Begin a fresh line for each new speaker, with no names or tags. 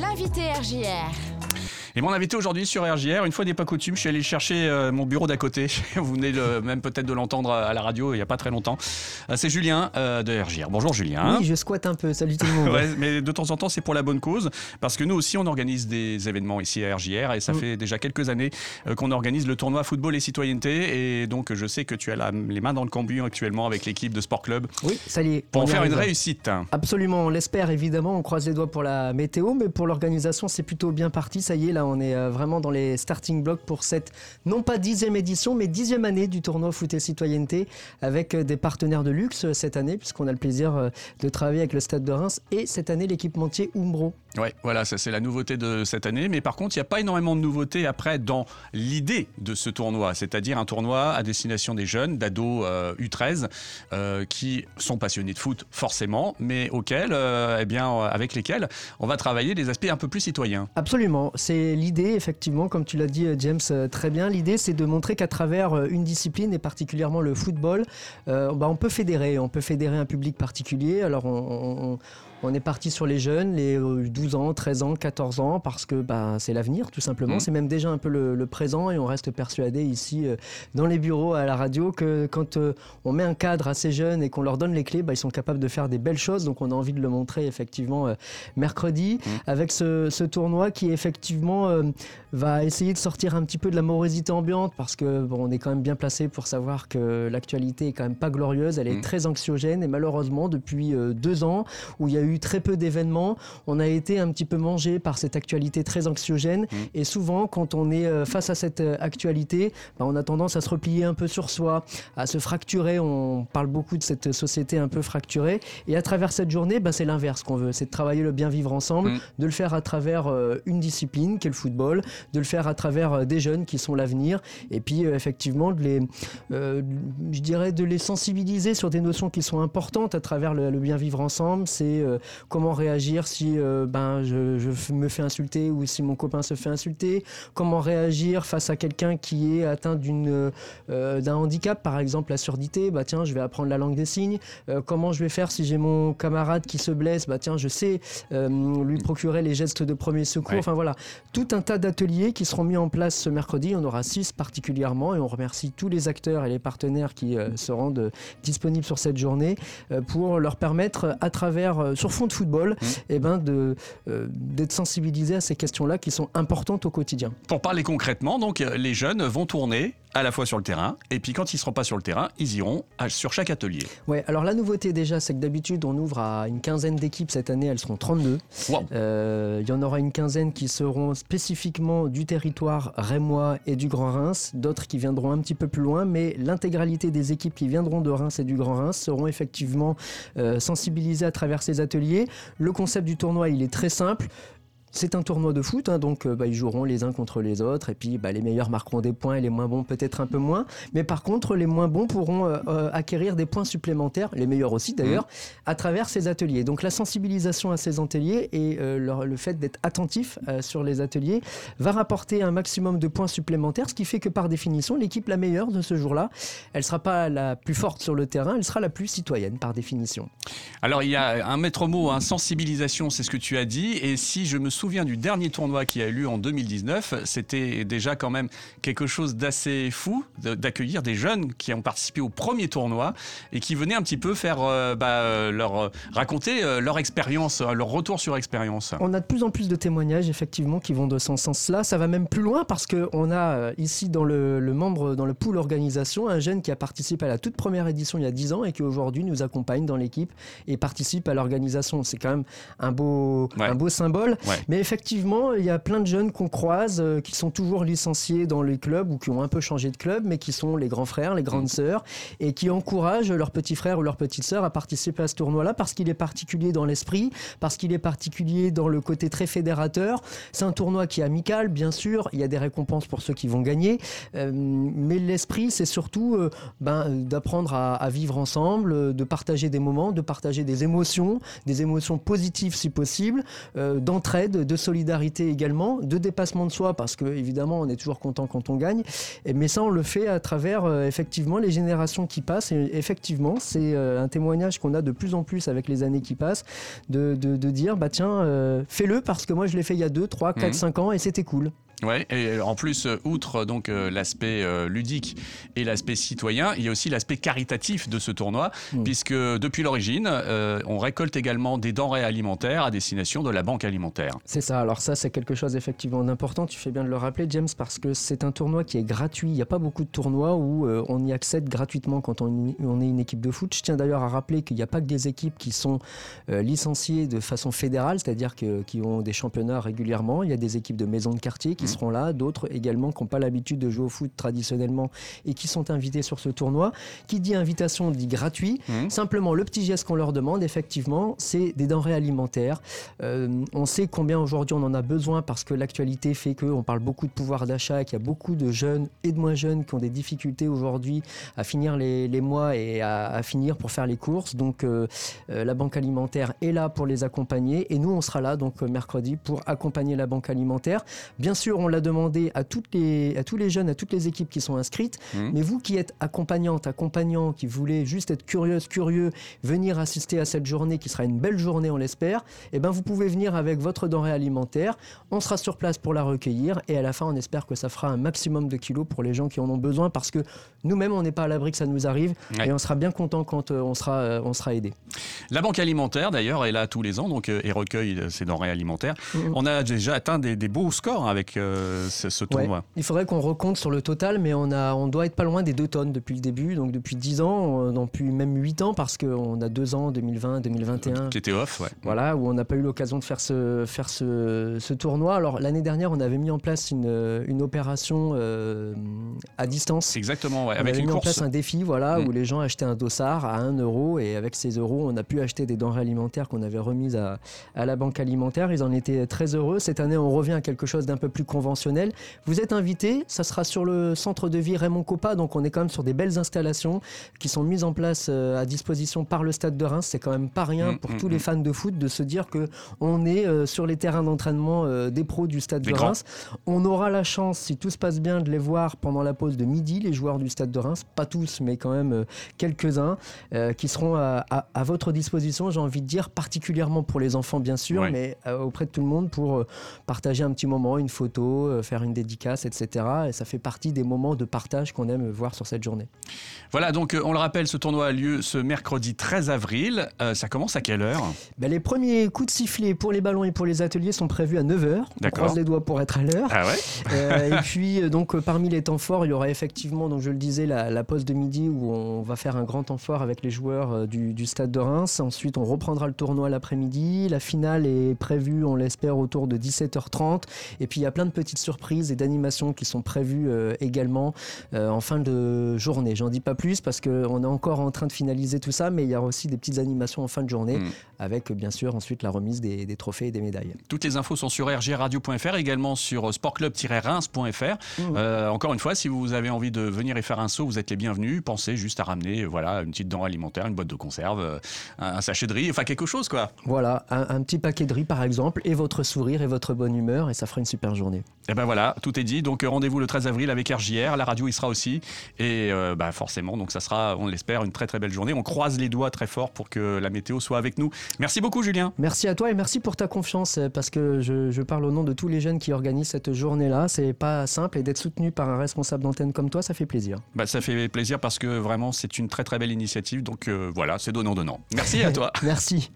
L'invité RJR.
Et mon invité aujourd'hui sur RJR, une fois n'est pas coutume, je suis allé chercher euh, mon bureau d'à côté. Vous venez de- même peut-être de l'entendre à la radio il n'y a pas très longtemps. Euh, C'est Julien euh, de RJR. Bonjour Julien.
Oui, je squatte un peu. Salut tout le monde.
Ouais, mais de temps en temps, c'est pour la bonne cause, parce que nous aussi, on organise des événements ici à RJR, et ça
Mm.
fait déjà quelques années qu'on organise le tournoi football et citoyenneté, et donc je sais que tu as la- les mains dans le cambouis actuellement avec l'équipe de Sport Club
Oui, ça y est.
pour en faire une réussite.
Absolument, on l'espère évidemment. On croise les doigts pour la météo, mais pour l'organisation, c'est plutôt bien parti. Ça y est, là, on est euh, vraiment dans les starting blocks pour cette, non pas dixième édition, mais dixième année du tournoi foot et citoyenneté avec euh, des partenaires de luxe euh, cette année, puisqu'on a le plaisir de travailler avec le Stade de Reims et cette année l'équipementier Umbro.
Ouais, voilà, ça c'est la nouveauté de cette année. Mais par contre, il n'y a pas énormément de nouveautés après dans l'idée de ce tournoi, c'est-à-dire un tournoi à destination des jeunes, d'ados euh, U13, euh, qui sont passionnés de foot forcément, mais auxquels, euh, eh bien, euh, avec lesquels on va travailler des aspects un peu plus citoyens.
Absolument, c'est l'idée effectivement, comme tu l'as dit euh, James euh, très bien, l'idée c'est de montrer qu'à travers euh, une discipline et particulièrement le football, euh, bah, on peut fédérer, un public particulier. Alors on- on est parti sur les jeunes, les euh, 12 ans, 13 ans, 14 ans, parce que bah, c'est l'avenir tout simplement,
Mhm.
c'est même déjà un peu le, le présent et on reste persuadé ici euh, dans les bureaux à la radio que quand euh, on met un cadre à ces jeunes et qu'on leur donne les clés, bah, ils sont capables de faire des belles choses, donc on a envie de le montrer effectivement euh, mercredi avec ce, ce tournoi qui effectivement euh, va essayer de sortir un petit peu de la morosité ambiante parce que bon, on est quand même bien placé pour savoir que l'actualité est quand même pas glorieuse, elle est
Mhm.
très anxiogène et malheureusement depuis euh, deux ans où il y a eu très peu d'événements, on a été un petit peu mangé par cette actualité très anxiogène
Mhm.
et souvent quand on est euh, face à cette euh, actualité, bah, on a tendance à se replier un peu sur soi, à se fracturer, on parle beaucoup de cette société un peu fracturée et à travers cette journée, bah, c'est l'inverse qu'on veut, c'est de travailler le bien vivre ensemble,
Mm.
de le faire à travers euh, une discipline qui est le football, de le faire à travers des jeunes qui sont l'avenir, et puis effectivement de les, euh, je dirais de les sensibiliser sur des notions qui sont importantes à travers le, le bien vivre ensemble. C'est euh, comment réagir si euh, ben je, me fais insulter ou si mon copain se fait insulter, comment réagir face à quelqu'un qui est atteint d'une euh, d'un handicap, par exemple la surdité. Bah tiens, je vais apprendre la langue des signes. Euh, comment je vais faire si j'ai mon camarade qui se blesse Bah tiens, je sais euh, lui procurer les gestes de premier secours.
Ouais.
Enfin voilà, tout un tas d'ateliers qui seront mis en place ce mercredi. On aura six particulièrement et on remercie tous les acteurs et les partenaires qui euh, se rendent euh, disponibles sur cette journée euh, pour leur permettre, euh, à travers, euh, sur fond de football,
Mmh.
eh ben de, euh, d'être sensibilisés à ces questions-là qui sont importantes au quotidien.
Pour parler concrètement, donc euh, les jeunes vont tourner à la fois sur le terrain, et puis quand ils ne seront pas sur le terrain, ils iront à- sur chaque atelier.
Ouais, alors la nouveauté déjà, c'est que d'habitude on ouvre à une quinzaine d'équipes. Cette année, elles seront 32.
Wow.
Euh, Il y en aura une quinzaine qui seront spécifiquement du territoire rémois et du Grand Reims, d'autres qui viendront un petit peu plus loin, mais l'intégralité des équipes qui viendront de Reims et du Grand Reims seront effectivement euh, sensibilisées à travers ces ateliers. Le concept du tournoi, il est très simple. C'est un tournoi de foot, hein, donc euh, bah, ils joueront les uns contre les autres, et puis bah, les meilleurs marqueront des points et les moins bons peut-être un peu moins. Mais par contre, les moins bons pourront euh, euh, acquérir des points supplémentaires, les meilleurs aussi d'ailleurs, à travers ces ateliers. Donc la sensibilisation à ces ateliers et euh, leur- le fait d'être attentif euh, sur les ateliers va rapporter un maximum de points supplémentaires, ce qui fait que par définition, l'équipe la meilleure de ce jour-là, elle sera pas la plus forte sur le terrain, elle sera la plus citoyenne par définition.
Alors il y a un maître mot, hein, sensibilisation, c'est ce que tu as dit. Et si je me souviens du dernier tournoi qui a eu lieu en 2019, c'était déjà quand même quelque chose d'assez fou d'accueillir des jeunes qui ont participé au premier tournoi et qui venaient un petit peu faire euh, bah, euh, leur euh, raconter leur expérience, leur retour sur expérience.
On a de plus en plus de témoignages effectivement qui vont de ce sens-là. Ça va même plus loin parce qu'on a ici dans le, le membre, dans le pool organisation, un jeune qui a participé à la toute première édition il y a 10 ans et qui aujourd'hui nous accompagne dans l'équipe et participe à l'organisation. C'est quand même un beau,
Ouais.
un beau symbole.
Ouais.
Mais effectivement, il y a plein de jeunes qu'on croise euh, qui sont toujours licenciés dans les clubs ou qui ont un peu changé de club, mais qui sont les grands frères, les grandes sœurs et qui encouragent leurs petits frères ou leurs petites sœurs à participer à ce tournoi-là parce qu'il est particulier dans l'esprit, parce qu'il est particulier dans le côté très fédérateur. C'est un tournoi qui est amical, bien sûr. Il y a des récompenses pour ceux qui vont gagner, Euh, mais l'esprit, c'est surtout euh, ben, d'apprendre à, à vivre ensemble, de partager des moments, de partager des émotions, des émotions positives si possible, d'entraide, de solidarité également, de dépassement de soi, parce que évidemment on est toujours content quand on gagne, mais ça on le fait à travers effectivement les générations qui passent. Et effectivement, c'est un témoignage qu'on a de plus en plus avec les années qui passent, de, de, dire bah tiens, fais-le parce que moi je l'ai fait il y a 2, 3, 4, 5 ans et c'était cool.
Ouais, et en plus, euh, outre donc euh, l'aspect euh, ludique et l'aspect citoyen, il y a aussi l'aspect caritatif de ce tournoi, mm. puisque depuis l'origine, on récolte également des denrées alimentaires à destination de la banque alimentaire.
C'est ça. Alors ça, c'est quelque chose effectivement d'important. Tu fais bien de le rappeler, James, parce que c'est un tournoi qui est gratuit. Il n'y a pas beaucoup de tournois où on y accède gratuitement quand on, on, est une équipe de foot. Je tiens d'ailleurs à rappeler qu'il n'y a pas que des équipes qui sont licenciées de façon fédérale, c'est-à-dire qui ont des championnats régulièrement. Il y a des équipes de maisons de quartier qui seront là, d'autres également qui n'ont pas l'habitude de jouer au foot traditionnellement et qui sont invités sur ce tournoi. Qui dit invitation dit gratuit. Mmh. Simplement, le petit geste qu'on leur demande, effectivement, c'est des denrées alimentaires. Euh, on sait combien aujourd'hui on en a besoin parce que l'actualité fait qu'on parle beaucoup de pouvoir d'achat, qu'il y a beaucoup de jeunes et de moins jeunes qui ont des difficultés aujourd'hui à finir les, mois et à, finir pour faire les courses. Donc euh, euh, la banque alimentaire est là pour les accompagner et nous on sera là donc mercredi pour accompagner la banque alimentaire. Bien sûr, on l'a demandé à, toutes les, à tous les jeunes, à toutes les équipes qui sont inscrites. Mmh. Mais vous qui êtes accompagnante, accompagnant, qui voulez juste être curieuse, curieux, venir assister à cette journée qui sera une belle journée, on l'espère, eh ben vous pouvez venir avec votre denrée alimentaire. On sera sur place pour la recueillir et à la fin, on espère que ça fera un maximum de kilos pour les gens qui en ont besoin parce que nous-mêmes, on n'est pas à l'abri que ça nous arrive et on sera bien content quand euh, on sera, euh, on sera aidé.
La banque alimentaire, d'ailleurs, est là tous les ans donc, euh, et recueille ces denrées alimentaires. Mmh. On a déjà atteint des, beaux scores avec ce, tournoi.
Il faudrait qu'on recompte sur le total, mais on, a, on doit être pas loin des 2 tonnes depuis le début, donc depuis 10 ans, depuis même 8 ans, parce qu'on a 2 ans, 2020, 2021.
Qui était off, ouais.
Voilà, où on n'a pas eu l'occasion de faire ce, faire ce, ce tournoi. Alors l'année dernière, on avait mis en place une, une opération euh, à distance.
Exactement, ouais, on
avec
avait
mis
en
place un défi, voilà, mm. où les gens achetaient un dossard à 1 euro, et avec ces euros, on a pu acheter des denrées alimentaires qu'on avait remises à, à la banque alimentaire. Ils en étaient très heureux. Cette année, on revient à quelque chose d'un peu plus conventionnel. Vous êtes invité, ça sera sur le centre de vie Raymond Coppa, donc on est quand même sur des belles installations qui sont mises en place euh, à disposition par le Stade de Reims. C'est quand même pas rien mm, pour mm, tous les mm. fans de foot de se dire que on est euh, sur les terrains d'entraînement euh, des pros du Stade de Reims. On aura la chance, si tout se passe bien, de les voir pendant la pause de midi, les joueurs du Stade de Reims, pas tous, mais quand même quelques-uns, qui seront à, votre disposition. J'ai envie de dire particulièrement pour les enfants, bien sûr, mais auprès de tout le monde pour partager un petit moment, une photo, faire une dédicace, etc. Et ça fait partie des moments de partage qu'on aime voir sur cette journée.
Voilà, donc euh, on le rappelle, ce tournoi a lieu ce mercredi 13 avril. Euh, ça commence à quelle heure?
Ben, Les premiers coups de sifflet pour les ballons et pour les ateliers sont prévus à 9h. On croise les doigts pour être à l'heure.
Ah ouais?
Euh, Et puis, donc, parmi les temps forts, il y aura effectivement, donc je le disais, la, pause de midi où on va faire un grand temps fort avec les joueurs du, du stade de Reims. Ensuite, on reprendra le tournoi l'après-midi. La finale est prévue, on l'espère, autour de 17h30. Et puis, il y a plein de petites surprises et d'animations qui sont prévues également en fin de journée. J'en dis pas plus parce qu'on est encore en train de finaliser tout ça, mais il y a aussi des petites animations en fin de journée mm. avec bien sûr ensuite la remise des, trophées et des médailles.
Toutes les infos sont sur rgradio.fr, également sur sportclub-reims.fr. Mm. Euh, encore une fois, si vous avez envie de venir et faire un saut, vous êtes les bienvenus. Pensez juste à ramener voilà, une petite dent alimentaire, une boîte de conserve, euh, un, sachet de riz, enfin quelque chose quoi.
Voilà, un, petit paquet de riz par exemple, et votre sourire et votre bonne humeur, et ça fera une super journée.
Et ben voilà, tout est dit. Donc rendez-vous le 13 avril avec RJR, la radio y sera aussi, et euh, bah, forcément donc ça sera, on l'espère, une très très belle journée. On croise les doigts très fort pour que la météo soit avec nous. Merci beaucoup Julien.
Merci à toi et merci pour ta confiance parce que je, parle au nom de tous les jeunes qui organisent cette journée-là. C'est pas simple et d'être soutenu par un responsable d'antenne comme toi, ça fait plaisir.
Bah, ça fait plaisir parce que vraiment c'est une très très belle initiative. Donc euh, voilà, c'est donnant donnant. Merci à toi.
merci.